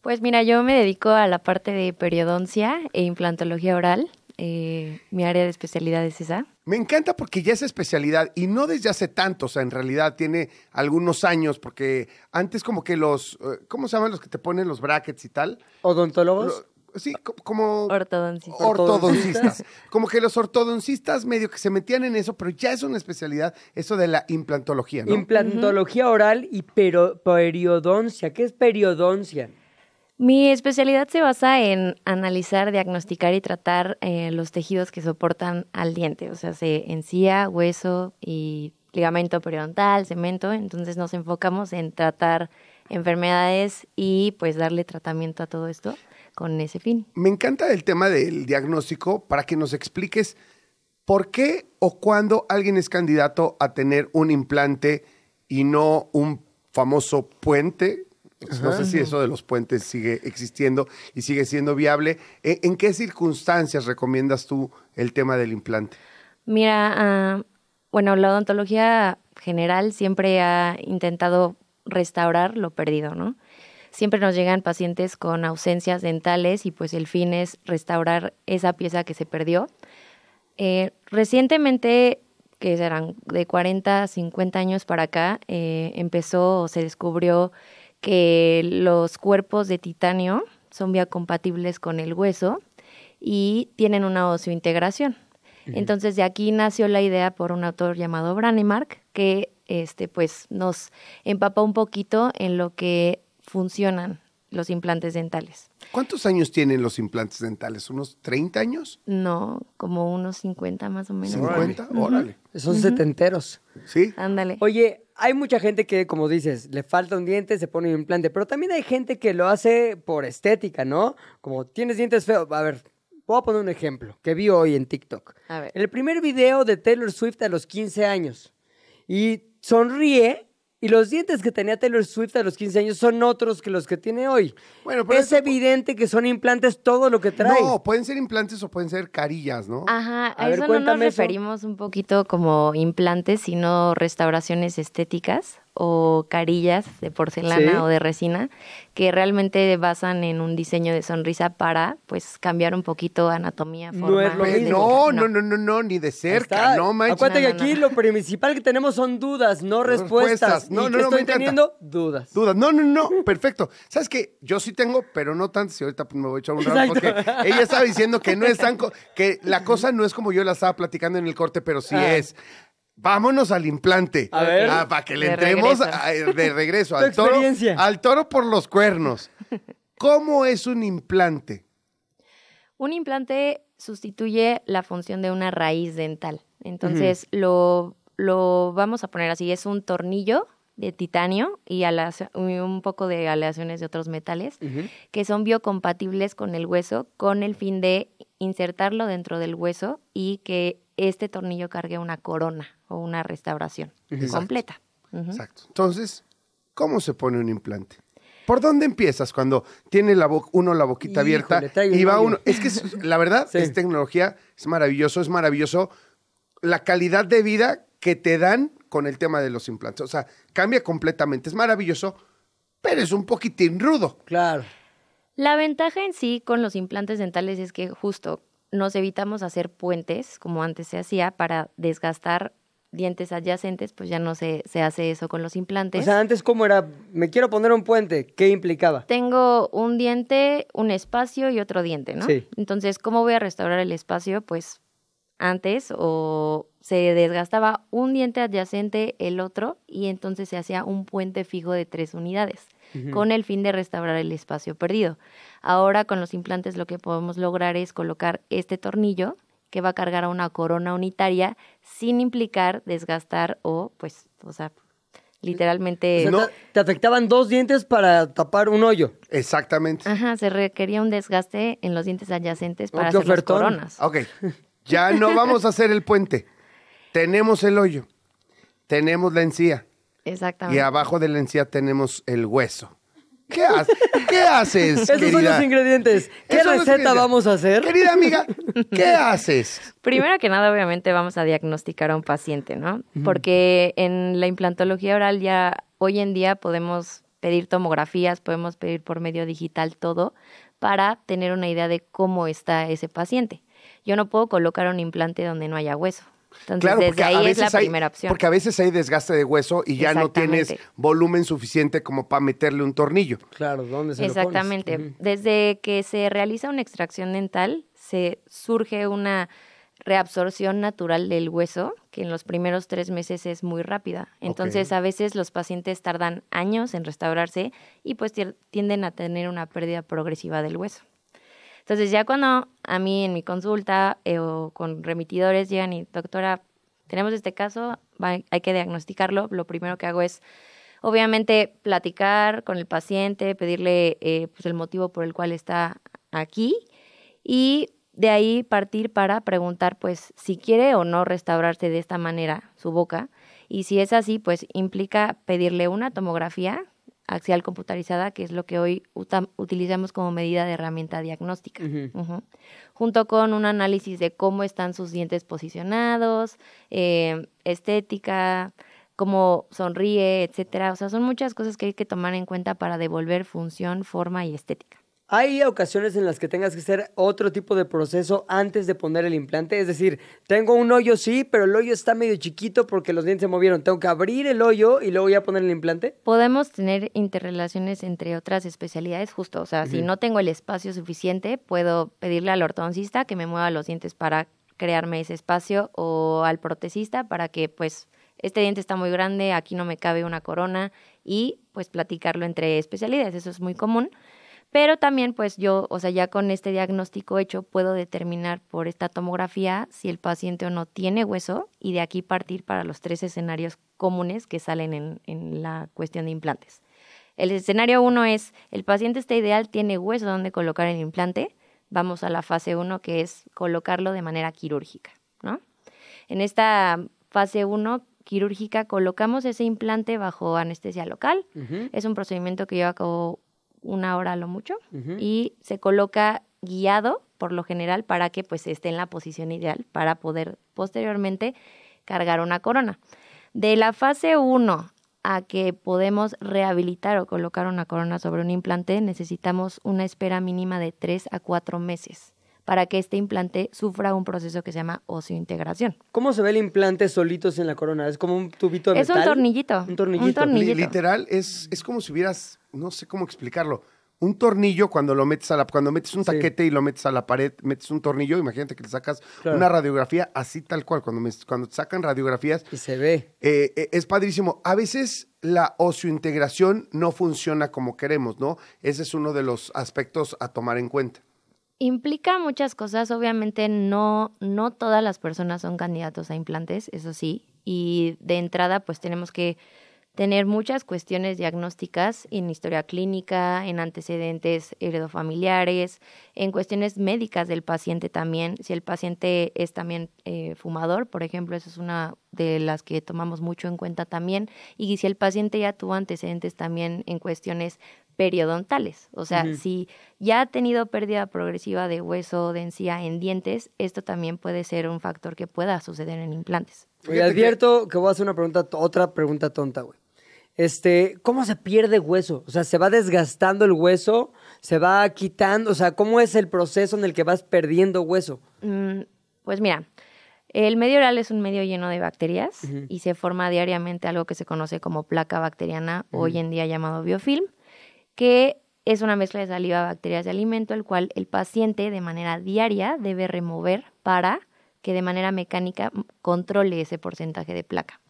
Pues mira, yo me dedico a la parte de periodoncia e implantología oral. Eh, mi área de especialidad es esa. Me encanta porque ya es especialidad y no desde hace tanto, o sea, en realidad tiene algunos años, porque antes como que los, eh, ¿cómo se llaman los que te ponen los brackets y tal? ¿Odontólogos? Lo- sí, co- como... Ortodoncista. Ortodoncistas. Como que los ortodoncistas medio que se metían en eso, pero ya es una especialidad eso de la implantología, ¿no? Implantología oral y pero- periodoncia. ¿Qué es periodoncia? Mi especialidad se basa en analizar, diagnosticar y tratar eh, los tejidos que soportan al diente, o sea, se encía, hueso y ligamento periodontal, cemento. Entonces nos enfocamos en tratar enfermedades y pues darle tratamiento a todo esto con ese fin. Me encanta el tema del diagnóstico para que nos expliques por qué o cuándo alguien es candidato a tener un implante y no un famoso puente. No sé si eso de los puentes sigue existiendo y sigue siendo viable. ¿En, en qué circunstancias recomiendas tú el tema del implante? Mira, ah, bueno, la odontología general siempre ha intentado restaurar lo perdido, ¿no? Siempre nos llegan pacientes con ausencias dentales y pues el fin es restaurar esa pieza que se perdió. Eh, recientemente, que serán de 40 a 50 años para acá, eh, empezó o se descubrió que los cuerpos de titanio son biocompatibles con el hueso y tienen una oseointegración. Entonces de aquí nació la idea por un autor llamado Branemark que este pues nos empapa un poquito en lo que funcionan los implantes dentales. ¿Cuántos años tienen los implantes dentales? ¿Unos 30 años? No, como unos 50 más o menos. ¿50? Órale. Son setenteros. ¿Sí? Ándale. Oye, hay mucha gente que, como dices, le falta un diente, se pone un implante, pero también hay gente que lo hace por estética, ¿no? Como tienes dientes feos. A ver, voy a poner un ejemplo que vi hoy en TikTok. A ver. El primer video de Taylor Swift a los 15 años. Y sonríe. Y los dientes que tenía Taylor Swift a los 15 años son otros que los que tiene hoy. Bueno, pero es eso- evidente que son implantes todo lo que trae. No, pueden ser implantes o pueden ser carillas, ¿no? Ajá, A a, ver, eso no nos eso. referimos un poquito como implantes, sino restauraciones estéticas o carillas de porcelana Sí. o de resina que realmente basan en un diseño de sonrisa para pues cambiar un poquito anatomía, No forma. es lo Pe- mismo. no, no, no, no, no, ni de cerca, está. no manches. Acuérdate No, que no, aquí no. lo principal que tenemos son dudas, no respuestas. Respuestas. No, ¿Y no, no, me estoy encanta. teniendo? Dudas. Dudas. No, no, no, perfecto. ¿Sabes qué? Yo sí tengo, pero no tanto. Si ahorita me voy a echar un round porque ella estaba diciendo que no es tan. co- que la cosa no es como yo la estaba platicando en el corte, pero sí Ah. es. Vámonos al implante. A ver. Ah, para que le De entremos regreso. a- de regreso al toro. experiencia. Al toro por los cuernos. ¿Cómo es un implante? Un implante sustituye la función de una raíz dental. Entonces, lo, lo vamos a poner así, es un tornillo de titanio y un poco de aleaciones de otros metales que son biocompatibles con el hueso con el fin de insertarlo dentro del hueso y que este tornillo cargue una corona o una restauración Exacto. completa. Exacto. Entonces, ¿cómo se pone un implante? ¿Por dónde empiezas cuando tiene la uno la boquita Híjole, abierta y va uno? Es que es- la verdad, Sí. es tecnología, es maravilloso, es maravilloso la calidad de vida que te dan con el tema de los implantes. O sea, cambia completamente, es maravilloso, pero es un poquitín rudo. Claro. La ventaja en sí con los implantes dentales es que justo nos evitamos hacer puentes, como antes se hacía, para desgastar dientes adyacentes, pues ya no se, se hace eso con los implantes. O sea, antes, ¿cómo era? Me quiero poner un puente. ¿Qué implicaba? Tengo un diente, un espacio y otro diente, ¿no? Sí. Entonces, ¿cómo voy a restaurar el espacio? Pues antes o se desgastaba un diente adyacente, el otro, y entonces se hacía un puente fijo de tres unidades, con el fin de restaurar el espacio perdido. Ahora con los implantes lo que podemos lograr es colocar este tornillo que va a cargar a una corona unitaria sin implicar desgastar o, pues, o sea, literalmente... O sea, No. te, te afectaban dos dientes para tapar un hoyo. Exactamente. Ajá, se requería un desgaste en los dientes adyacentes Oh, para hacer las coronas. Ok. Ya no vamos a hacer el puente. Tenemos el hoyo. Tenemos la encía. Y Exactamente. abajo de la encía tenemos el hueso. ¿Qué, ha- ¿qué haces, Esos son querida? los ingredientes. ¿Qué son receta vamos a hacer? Querida amiga, ¿qué haces? Primero que nada, obviamente, vamos a diagnosticar a un paciente, ¿no? Porque en la implantología oral ya hoy en día podemos pedir tomografías, podemos pedir por medio digital todo para tener una idea de cómo está ese paciente. Yo no puedo colocar un implante donde no haya hueso. Entonces, Claro, porque desde a ahí es la veces hay- primera opción. Porque a veces hay desgaste de hueso y ya no tienes Exactamente. volumen suficiente como para meterle un tornillo. Claro, ¿dónde se lo pones? Exactamente. Desde que se realiza una extracción dental, se surge una reabsorción natural del hueso, que en los primeros tres meses es muy rápida. Entonces, a veces los pacientes tardan años en restaurarse y pues tienden a tener una pérdida progresiva del hueso. Entonces, ya cuando a mí en mi consulta eh, o con remitidores llegan y, doctora, tenemos este caso, va- hay que diagnosticarlo, lo primero que hago es, obviamente, platicar con el paciente, pedirle eh, pues, el motivo por el cual está aquí y de ahí partir para preguntar, pues, si quiere o no restaurarse de esta manera su boca. Y si es así, pues implica pedirle una tomografía axial computarizada, que es lo que hoy utilizamos como medida de herramienta diagnóstica. Junto con un análisis de cómo están sus dientes posicionados, eh, estética, cómo sonríe, etcétera. O sea, son muchas cosas que hay que tomar en cuenta para devolver función, forma y estética. ¿Hay ocasiones en las que tengas que hacer otro tipo de proceso antes de poner el implante? Es decir, tengo un hoyo, sí, pero el hoyo está medio chiquito porque los dientes se movieron. ¿Tengo que abrir el hoyo y luego ya poner el implante? Podemos tener interrelaciones entre otras especialidades, justo. O sea, si no tengo el espacio suficiente, puedo pedirle al ortodoncista que me mueva los dientes para crearme ese espacio o al protesista para que, pues, este diente está muy grande, aquí no me cabe una corona y, pues, platicarlo entre especialidades. Eso es muy común. Pero también, pues yo, o sea, ya con este diagnóstico hecho, puedo determinar por esta tomografía si el paciente o no tiene hueso y de aquí partir para los tres escenarios comunes que salen en, en la cuestión de implantes. El escenario uno es, el paciente está ideal, tiene hueso donde colocar el implante. Vamos a la fase uno, que es colocarlo de manera quirúrgica, ¿no? En esta fase 1 quirúrgica colocamos ese implante bajo anestesia local. Es un procedimiento que lleva a cabo una hora a lo mucho y se coloca guiado por lo general para que pues esté en la posición ideal para poder posteriormente cargar una corona. De la fase 1 a que podemos rehabilitar o colocar una corona sobre un implante, necesitamos una espera mínima de 3 a 4 meses para que este implante sufra un proceso que se llama oseointegración. ¿Cómo se ve el implante solitos en la corona? ¿Es como un tubito de Es un metal? tornillito, Un tornillito. un Tornillito. Literal, es, es como si hubieras, no sé cómo explicarlo, un tornillo cuando lo metes a la, cuando metes un Sí. taquete y lo metes a la pared, metes un tornillo, imagínate que le sacas Claro. una radiografía así tal cual, cuando, me- cuando te sacan radiografías, Y se ve. eh, eh, es padrísimo. A veces la oseointegración no funciona como queremos, ¿no? Ese es uno de los aspectos a tomar en cuenta. Implica muchas cosas, obviamente no, no todas las personas son candidatos a implantes, eso sí, y de entrada pues tenemos que tener muchas cuestiones diagnósticas en historia clínica, en antecedentes heredofamiliares, en cuestiones médicas del paciente también. Si el paciente es también eh, fumador, por ejemplo, eso es una de las que tomamos mucho en cuenta también. Y si el paciente ya tuvo antecedentes también en cuestiones periodontales, o sea, si ya ha tenido pérdida progresiva de hueso, de encía en dientes, esto también puede ser un factor que pueda suceder en implantes. Oye, que- advierto que... voy a hacer una pregunta, otra pregunta tonta, güey. Este, ¿cómo se pierde hueso? O sea, ¿se va desgastando el hueso? ¿Se va quitando? O sea, ¿cómo es el proceso en el que vas perdiendo hueso? Mm, Pues mira, el medio oral es un medio lleno de bacterias y se forma diariamente algo que se conoce como placa bacteriana, hoy en día llamado biofilm, que es una mezcla de saliva, bacterias de alimento, el cual el paciente de manera diaria debe remover para que de manera mecánica controle ese porcentaje de placa.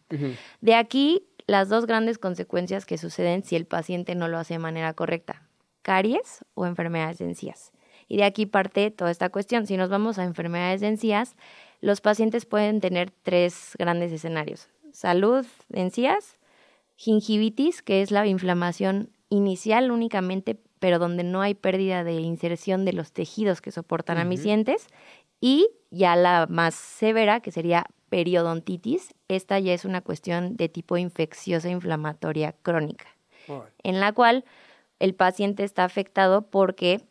De aquí las dos grandes consecuencias que suceden si el paciente no lo hace de manera correcta, caries o enfermedades de encías. Y de aquí parte toda esta cuestión. Si nos vamos a enfermedades de encías, los pacientes pueden tener tres grandes escenarios. Salud de encías, gingivitis, que es la inflamación inicial únicamente pero donde no hay pérdida de inserción de los tejidos que soportan a mis dientes. Y ya la más severa, que sería periodontitis, esta ya es una cuestión de tipo infecciosa inflamatoria crónica, en la cual el paciente está afectado porque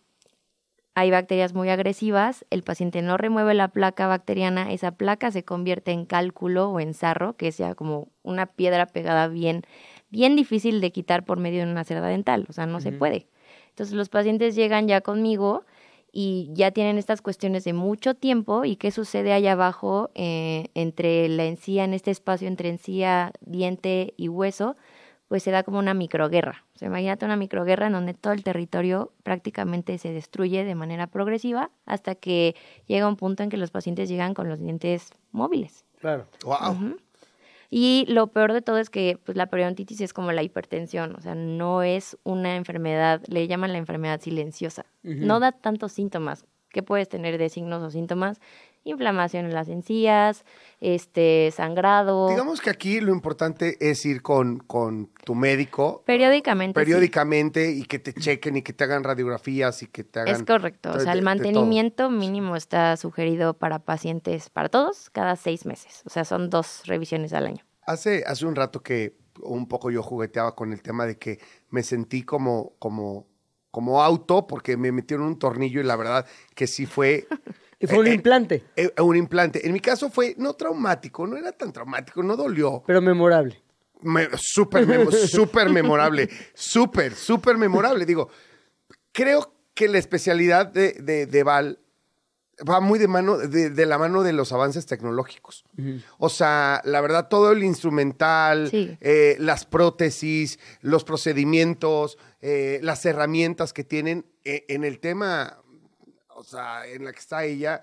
hay bacterias muy agresivas, el paciente no remueve la placa bacteriana, esa placa se convierte en cálculo o en sarro, que es ya como una piedra pegada bien, bien difícil de quitar por medio de una cerda dental, o sea, no se puede. Entonces los pacientes llegan ya conmigo y ya tienen estas cuestiones de mucho tiempo y qué sucede allá abajo eh, entre la encía, en este espacio entre encía, diente y hueso, pues se da como una microguerra. O sea, imagínate una microguerra en donde todo el territorio prácticamente se destruye de manera progresiva hasta que llega un punto en que los pacientes llegan con los dientes móviles. Claro. Wow. Y lo peor de todo es que pues, la periodontitis es como la hipertensión, o sea, no es una enfermedad, le llaman la enfermedad silenciosa. No da tantos síntomas. ¿Qué puedes tener de signos o síntomas? Inflamación en las encías, este, sangrado. Digamos que aquí lo importante es ir con, con tu médico periódicamente. sí. periódicamente y que te chequen y que te hagan radiografías y que te hagan... Es correcto. O sea, el mantenimiento mínimo está sugerido para pacientes, para todos, cada seis meses. O sea, son dos revisiones al año. Hace, hace un rato que un poco yo jugueteaba con el tema de que me sentí como, como, como auto porque me metieron un tornillo y la verdad que sí fue Y fue un Eh, eh, implante, eh, un implante. En mi caso fue no traumático, no era tan traumático, no dolió. pero memorable. Me- súper, súper memorable, súper, súper memorable. Digo, creo que la especialidad de, de, de Val va muy de mano, de, de la mano de los avances tecnológicos. O sea, la verdad, todo el instrumental, Sí. eh, las prótesis, los procedimientos, eh, las herramientas que tienen eh, en el tema, o sea, en la que está ella,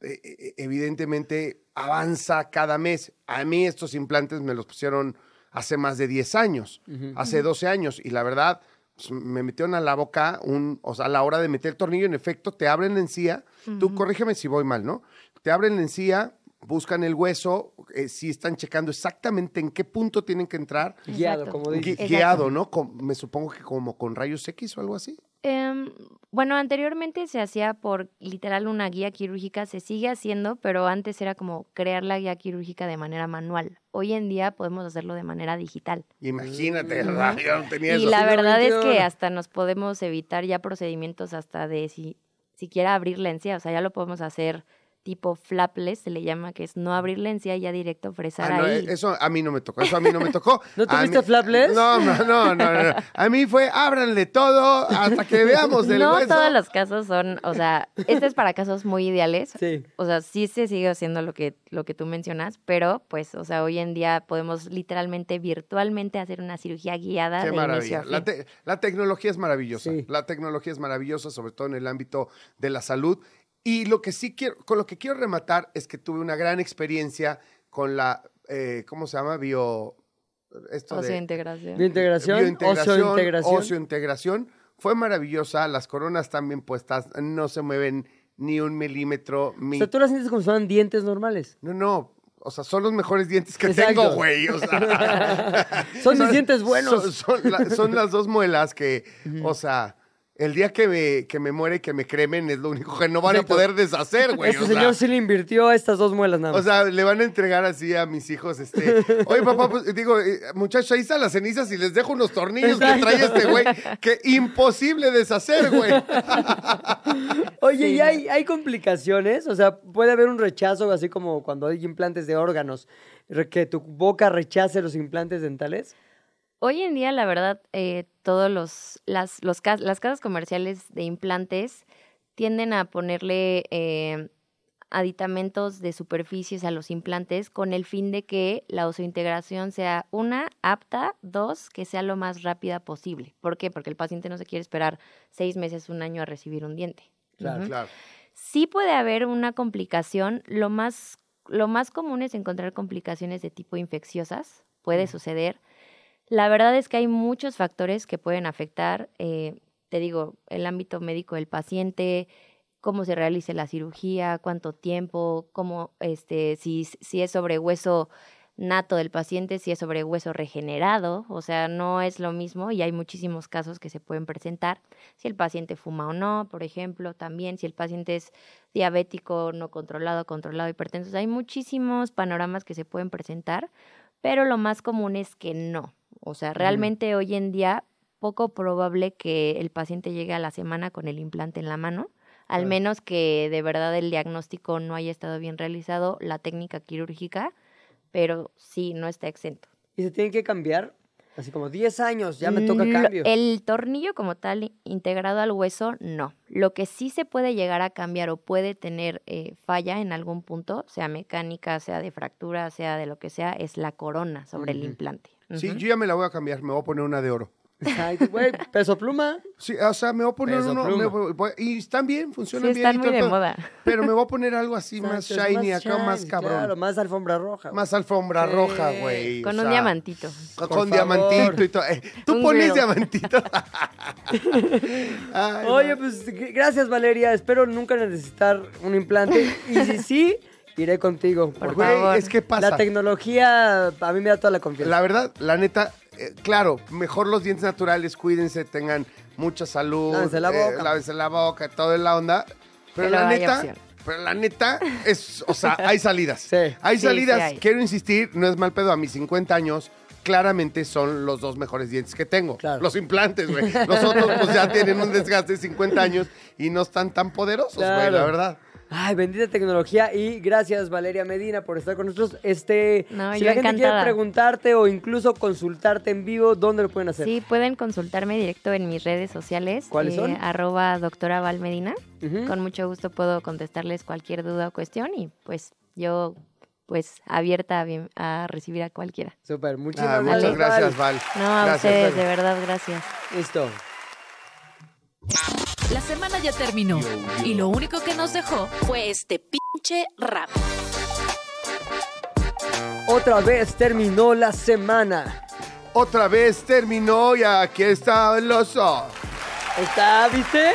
eh, eh, evidentemente avanza cada mes. A mí estos implantes me los pusieron hace más de 10 años, hace 12 años, y la verdad, pues, me metieron a la boca un, o sea, a la hora de meter el tornillo, en efecto, te abren la encía, tú corrígeme si voy mal, ¿no? Te abren la encía, buscan el hueso, eh, si están checando exactamente en qué punto tienen que entrar, Guiado, como gui- dices. Exacto. guiado, ¿no? Me supongo que como con rayos X o algo así. Em, bueno, anteriormente se hacía por literal una guía quirúrgica, se sigue haciendo, pero antes era como crear la guía quirúrgica de manera manual. Hoy en día podemos hacerlo de manera digital. Imagínate, ¿verdad? Yo no tenía Y eso. la verdad es que hasta nos podemos evitar ya procedimientos hasta de si siquiera abrir la encía, o sea, ya lo podemos hacer tipo flapless, se le llama, que es no abrir la encía y ya directo fresar Ah, no, ahí. eso a mí no me tocó, eso a mí no me tocó. ¿No tuviste mí- flapless? No, no, no, no, no. A mí fue ábranle todo hasta que veamos el no hueso. todos los casos son, o sea, este es para casos muy ideales. Sí. O sea, sí se sigue haciendo lo que, lo que tú mencionas, pero pues, o sea, hoy en día podemos literalmente, virtualmente hacer una cirugía guiada Qué de inicio maravilla. a fin. La, te- la tecnología es maravillosa. Sí. La tecnología es maravillosa, sobre todo en el ámbito de la salud. Y lo que sí quiero, con lo que quiero rematar es que tuve una gran experiencia con la, eh, ¿cómo se llama? Bio. Esto O sea, de, integración. Biointegración, biointegración, oseointegración. oseointegración. Fue maravillosa, las coronas están bien puestas, no se mueven ni un milímetro. O mi- sea, tú las sientes como si fueran dientes normales. No, no, o sea, son los mejores dientes que Exacto. tengo, güey. O sea, Son mis dientes buenos. Son, son la- son las dos muelas que, o sea, el día que me, que me muere y que me cremen es lo único que no van Exacto. a poder deshacer, güey. Este o sea, señor sí le invirtió a estas dos muelas nada o más. sea, le van a entregar así a mis hijos, este, oye papá, pues digo, eh, muchachos, ahí están las cenizas y les dejo unos tornillos que trae este güey, que imposible deshacer, güey. Oye, ¿y hay, hay complicaciones? O sea, puede haber un rechazo, así como cuando hay implantes de órganos, que tu boca rechace los implantes dentales. Hoy en día, la verdad, eh, todos los, las, los, las casas comerciales de implantes tienden a ponerle eh, aditamentos de superficies a los implantes con el fin de que la oseointegración sea una apta, dos que sea lo más rápida posible. ¿Por qué? Porque el paciente no se quiere esperar seis meses, un año a recibir un diente. Claro. Claro. Sí puede haber una complicación. Lo más, lo más común es encontrar complicaciones de tipo infecciosas. Puede suceder. La verdad es que hay muchos factores que pueden afectar, eh, te digo, el ámbito médico del paciente, cómo se realice la cirugía, cuánto tiempo, cómo, este, si, si es sobre hueso nato del paciente, si es sobre hueso regenerado, o sea, no es lo mismo y hay muchísimos casos que se pueden presentar. Si el paciente fuma o no, por ejemplo, también si el paciente es diabético, no controlado, controlado, hipertenso, hay muchísimos panoramas que se pueden presentar, pero lo más común es que no. O sea, realmente hoy en día poco probable que el paciente llegue a la semana con el implante en la mano, al Claro. menos que de verdad el diagnóstico no haya estado bien realizado, la técnica quirúrgica, pero sí, no está exento. Y se tienen que cambiar, así como 10 años, ya me toca cambio. El tornillo como tal integrado al hueso, no. Lo que sí se puede llegar a cambiar o puede tener eh, falla en algún punto, sea mecánica, sea de fractura, sea de lo que sea, es la corona sobre el implante. Sí, yo ya me la voy a cambiar, me voy a poner una de oro. Ay, güey, peso pluma. Sí, o sea, me voy a poner Peso uno. me voy- y están bien, funcionan Sí, bien. están muy de moda. Pero me voy a poner algo así más shiny, acá más cabrón. Claro, más alfombra roja. güey. Más alfombra Sí, roja, güey. Con o un sea, diamantito. Con, diamantito y todo. Eh, Tú Un pones grill. diamantito. Ay, Oye, no. pues gracias Valeria, espero nunca necesitar un implante y si sí, iré contigo. Por porque Güey, favor. es que pasa. La tecnología a mí me da toda la confianza. La verdad, la neta, eh, claro, mejor los dientes naturales, cuídense, tengan mucha salud. Lávense la eh, boca. lávense la boca, todo en la onda. Pero, la neta, opción. pero la neta es, o sea, hay salidas. Sí. Hay Sí, salidas, sí hay. quiero insistir, no es mal pedo, a mis 50 años, claramente son los dos mejores dientes que tengo. Claro. Los implantes, güey. Los otros, pues ya tienen un desgaste de 50 años y no están tan poderosos, güey, Claro. la verdad. Ay, bendita tecnología y gracias Valeria Medina por estar con nosotros. Este, No, si la gente quiere preguntarte o incluso consultarte en vivo, ¿dónde lo pueden hacer? Sí, pueden consultarme directo en mis redes sociales. eh, ¿Cuáles son? Arroba doctora Valmedina. Ujú. Con mucho gusto puedo contestarles cualquier duda o cuestión y pues yo pues abierta a, bien- a recibir a cualquiera. Súper, Ah, muchísimas muchas gracias. gracias, Val. No, a Gracias, ustedes, Val. de verdad, gracias. Listo. La semana ya terminó y lo único que nos dejó fue este pinche rap. Otra vez terminó la semana. Otra vez terminó y aquí está el oso. ¿Está, viste?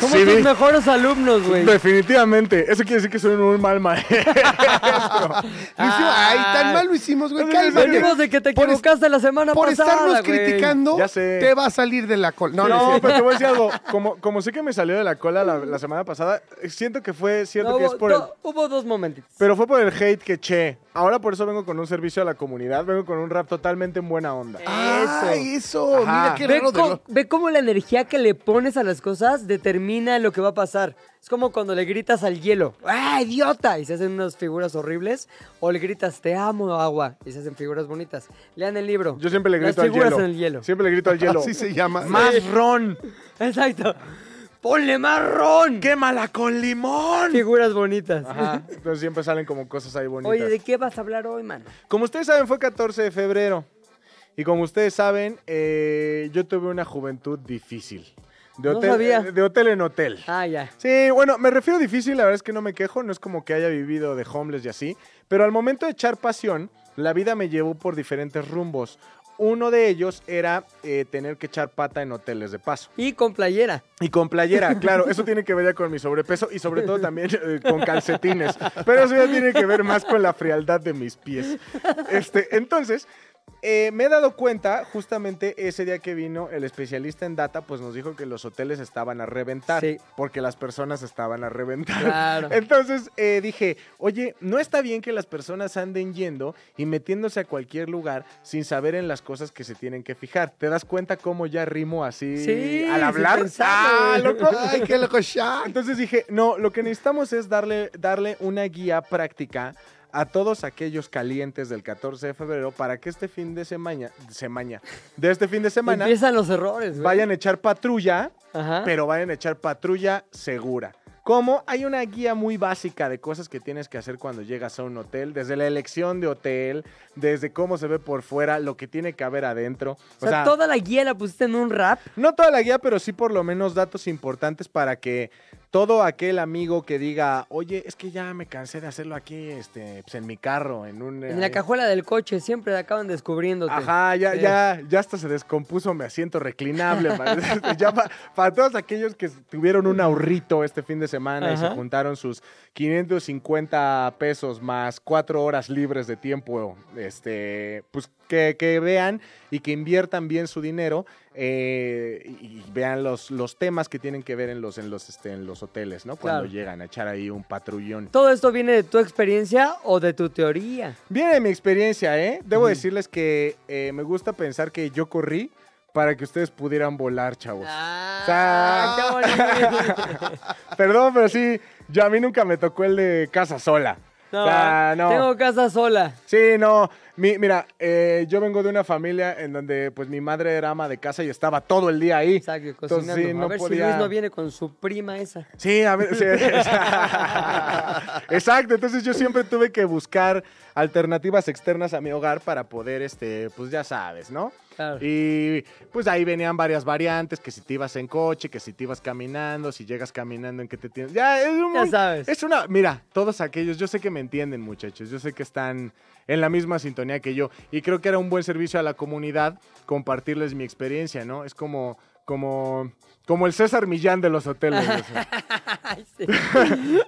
Somos Sí, tus mejores alumnos, güey. Definitivamente. Eso quiere decir que soy un mal maestro. Ay, tan mal lo hicimos, güey. Venimos de que te Por es- equivocaste la semana Por pasada, estarnos criticando, Ya sé. te va a salir de la cola. No, No, no, no. pero te voy a decir algo. Como, como sé que me salió de la cola la, la semana pasada, siento que fue cierto No, que es por el... do- hubo dos momentitos. Pero fue por el hate que che. Ahora por eso vengo con un servicio a la comunidad. Vengo con un rap totalmente en buena onda. Ay, eso. Ajá. Mira qué Ve, raro de co- lo- ve cómo la energía que le pones a las cosas determina lo que va a pasar. Es como cuando le gritas al hielo, ¡ah, idiota! Y se hacen unas figuras horribles. O le gritas, te amo, agua. Y se hacen figuras bonitas. Lean el libro. Yo siempre le grito Las al figuras hielo. en el hielo. Siempre le grito al hielo. Así se llama. ¡Más ron! Exacto. ¡Ponle más ron! ¡Quémala con limón! Figuras bonitas. Ajá. Entonces siempre salen como cosas ahí bonitas. Oye, ¿de qué vas a hablar hoy, mano? Como ustedes saben, fue 14 de febrero. Y como ustedes saben, eh, yo tuve una juventud difícil. De No hotel, sabía. de hotel en hotel. Ah, ya. Sí, bueno, me refiero difícil, la verdad es que no me quejo, no es como que haya vivido de homeless y así, pero al momento de echar pasión, la vida me llevó por diferentes rumbos. Uno de ellos era eh, tener que echar pata en hoteles de paso. Y con playera. Y con playera, claro, eso tiene que ver ya con mi sobrepeso y sobre todo también eh, con calcetines. Pero eso ya tiene que ver más con la frialdad de mis pies. Este, entonces, eh, me he dado cuenta, justamente ese día que vino el especialista en data, pues nos dijo que los hoteles estaban a reventar. Sí. Porque las personas estaban a reventar. Claro. Entonces eh, dije, oye, no está bien que las personas anden yendo y metiéndose a cualquier lugar sin saber en las cosas que se tienen que fijar. ¿Te das cuenta cómo ya rimo así Sí, al hablar? ¡Ah, loco! Ay, qué loco ya. Entonces dije, no, lo que necesitamos es darle, darle una guía práctica a todos aquellos calientes del 14 de febrero para que este fin de semana, semana de este fin de semana, Empiezan los errores, güey. vayan a echar patrulla, Ajá. pero vayan a echar patrulla segura. Como hay una guía muy básica de cosas que tienes que hacer cuando llegas a un hotel, desde la elección de hotel, desde cómo se ve por fuera, lo que tiene que haber adentro. O sea, toda la guía la pusiste en un rap. No toda la guía, pero sí por lo menos datos importantes para que todo aquel amigo que diga, oye, es que ya me cansé de hacerlo aquí, este, pues en mi carro, en un... En la cajuela del coche siempre acaban descubriéndote. Ajá, ya, Sí. ya, ya hasta se descompuso mi asiento reclinable. man. ya pa- para todos aquellos que tuvieron un ahorrito este fin de semana y se juntaron sus 550 pesos más cuatro horas libres de tiempo, este, pues que, que vean y que inviertan bien su dinero eh, y, vean los, los temas que tienen que ver en los, en los, este, en los hoteles, ¿no? Cuando Claro. llegan a echar ahí un patrullón. ¿Todo esto viene de tu experiencia o de tu teoría? Viene de mi experiencia, ¿eh? Debo decirles que eh, me gusta pensar que yo corrí para que ustedes pudieran volar, chavos. Ah, qué bonito. Perdón, pero sí, yo a mí nunca me tocó el de casa sola. No, O sea, no. tengo casa sola. Sí, no. Mi- mira, eh, yo vengo de una familia en donde pues mi madre era ama de casa y estaba todo el día ahí. Exacto, Entonces, cocinando. sí, no a ver si Luis no viene con su prima esa. Sí, a ver. sí, Exacto, entonces yo siempre tuve que buscar alternativas externas a mi hogar para poder, este, pues ya sabes, ¿no? Claro. Y pues ahí venían varias variantes, que si te ibas en coche, que si te ibas caminando, si llegas caminando en que te tienes... Ya, es un Ya sabes. Es una... Mira, todos aquellos, yo sé que me entienden muchachos, yo sé que están en la misma sintonía que yo y creo que era un buen servicio a la comunidad compartirles mi experiencia, ¿no? Es como... como como el César Millán de los hoteles. sí.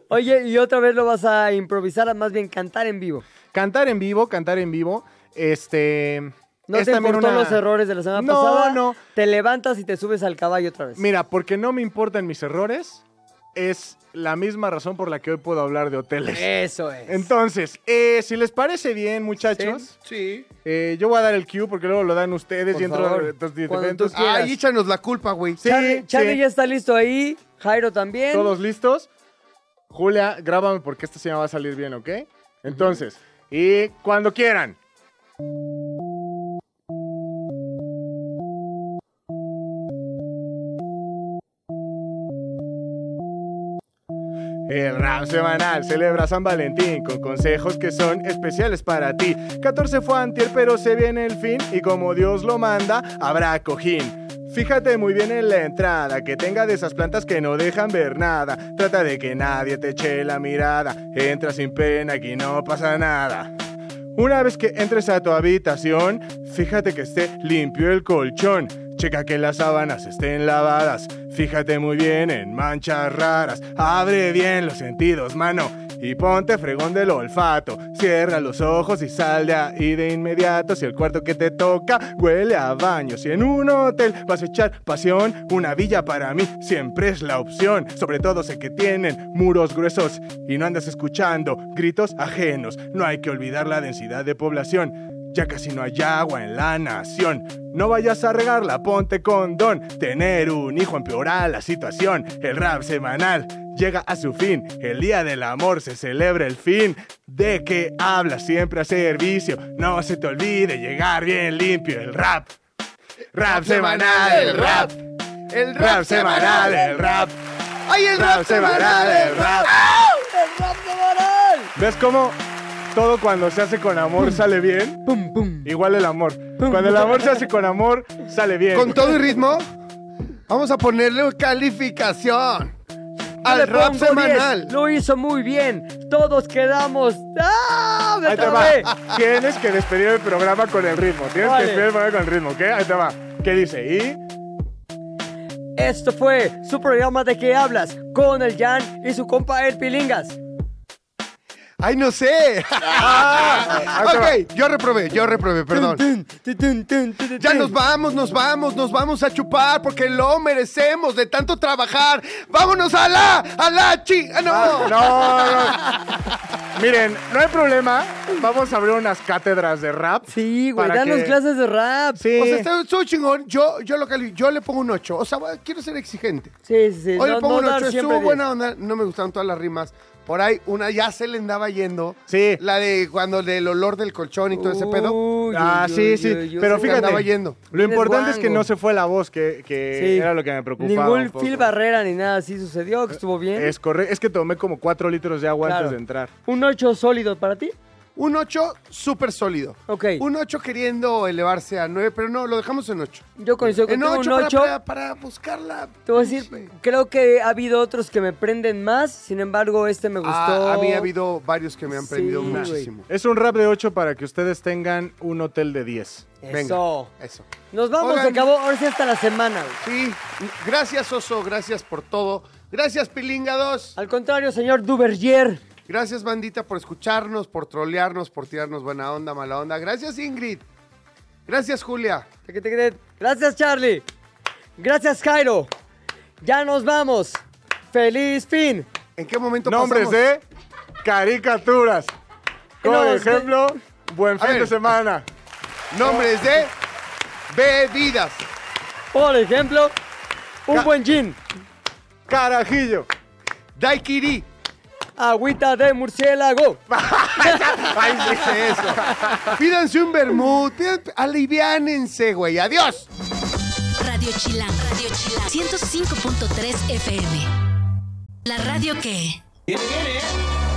Oye, y otra vez lo vas a improvisar, a más bien cantar en vivo. Cantar en vivo, cantar en vivo, este... No es te importó una- los errores de la semana No, pasada. no. Te levantas y te subes al caballo otra vez. Mira, porque no me importan mis errores, es la misma razón por la que hoy puedo hablar de hoteles. Eso es. Entonces, eh, si les parece bien, muchachos, Sí. eh, yo voy a dar el cue porque luego lo dan ustedes Por y entro favor. de- de- de- Cuando entonces- tú quieras. Ay, échanos la culpa, güey. Sí, Charlie, Charlie sí. ya está listo ahí. Jairo también. ¿Todos listos? Julia, grábame porque esta semana va a salir bien, ¿ok? Entonces, y cuando quieran. El rap semanal celebra San Valentín con consejos que son especiales para ti. 14 fue antier, pero se viene el fin y como Dios lo manda, habrá cojín. Fíjate muy bien en la entrada, que tenga de esas plantas que no dejan ver nada. Trata de que nadie te eche la mirada. Entra sin pena, aquí no pasa nada. Una vez que entres a tu habitación, fíjate que esté limpio el colchón. Checa que las sábanas estén lavadas. Fíjate muy bien en manchas raras. Abre bien los sentidos, mano. Y ponte fregón del olfato. Cierra los ojos y sal de ahí de inmediato. Si el cuarto que te toca huele a baño. Si en un hotel vas a echar pasión, una villa para mí siempre es la opción. Sobre todo sé que tienen muros gruesos y no andas escuchando gritos ajenos. No hay que olvidar la densidad de población. Ya casi no hay agua en la nación. No vayas a regarla, ponte condón. Tener un hijo empeora la situación. El rap semanal llega a su fin. El día del amor se celebra el fin. De que hablas siempre a servicio. No se te olvide llegar bien limpio. El rap. Rap semanal, el rap. El Rap semanal, el rap. ¡Ay, el Rap semanal, el rap. ¡El rap semanal! ¿Ves cómo todo cuando se hace con amor sale bien? ¡Pum, pum! Igual el amor. Cuando el amor se hace con amor, sale bien. Con todo y ritmo, vamos a ponerle calificación Yo al rap semanal. 10. Lo hizo muy bien. Todos quedamos. ¡Ah! ¡Me Ahí te va. Tienes que despedir el programa con el ritmo. Tienes Vale. que despedir el programa con el ritmo, ¿ok? Ahí te va. ¿Qué dice? Y. Esto fue su programa de qué hablas con el Jan y su compa El Pilingas. Ay, no sé. Ah, ok, yo reprobé, yo reprobé, perdón. Ya nos vamos, nos vamos, nos vamos a chupar porque lo merecemos de tanto trabajar. Vámonos a la, a la chi. ah, no. No, no. Miren, no hay problema. Vamos a abrir unas cátedras de rap. Sí, güey, para danos que- clases de rap. Sí. O sea, está chingón. Yo, yo, lo cali- yo le pongo un 8. O sea, quiero ser exigente. Sí, sí, sí. Hoy no- le pongo no un dar 8. siempre Estuvo 10. buena onda. No me gustaron todas las rimas. Por ahí, una ya se le andaba yendo. Sí. La de cuando del olor del colchón y todo ese pedo. Uy, Ah, sí, sí. Pero fíjate, andaba yendo. lo importante es que no se fue la voz, que, que Sí. era lo que me preocupaba. Ningún. Phil Barrera ni nada así sucedió, que estuvo bien. Es correcto. Es que tomé como cuatro litros de agua Claro. antes de entrar. Un 8 sólido para ti. Un 8 súper sólido. Ok. Un 8 queriendo elevarse a 9, pero no, lo dejamos en 8. Yo coincido En contigo, 8 un para, 8. para, para buscarla. Te voy a decir, creo que ha habido otros que me prenden más, sin embargo, este me gustó. Ah, a mí ha habido varios que me han Sí, prendido muchísimo. Es un rap de 8 para que ustedes tengan un hotel de 10. Venga, Eso. eso. Nos vamos, Oigan. se acabó. Ahora sí hasta la semana. güey. Sí, gracias Oso, gracias por todo. Gracias Pilinga 2. Al contrario, señor Duvergier. Gracias bandita por escucharnos, por trolearnos, por tirarnos buena onda, mala onda. Gracias Ingrid. Gracias Julia. Gracias, Charlie. Gracias, Jairo. Ya nos vamos. Feliz fin. ¿En qué momento Nombres pasamos? de caricaturas. Que- ejemplo, buen fin de semana. Nombres de bebidas. Por ejemplo, un Ca- buen gin. Carajillo. Daiquiri. Agüita de murciélago. Ay, dice eso. Pídanse un vermut. Aliviánense, güey. Adiós. Radio Chilán, Radio Chilán, 105.3 FM. La radio que... Viene, viene.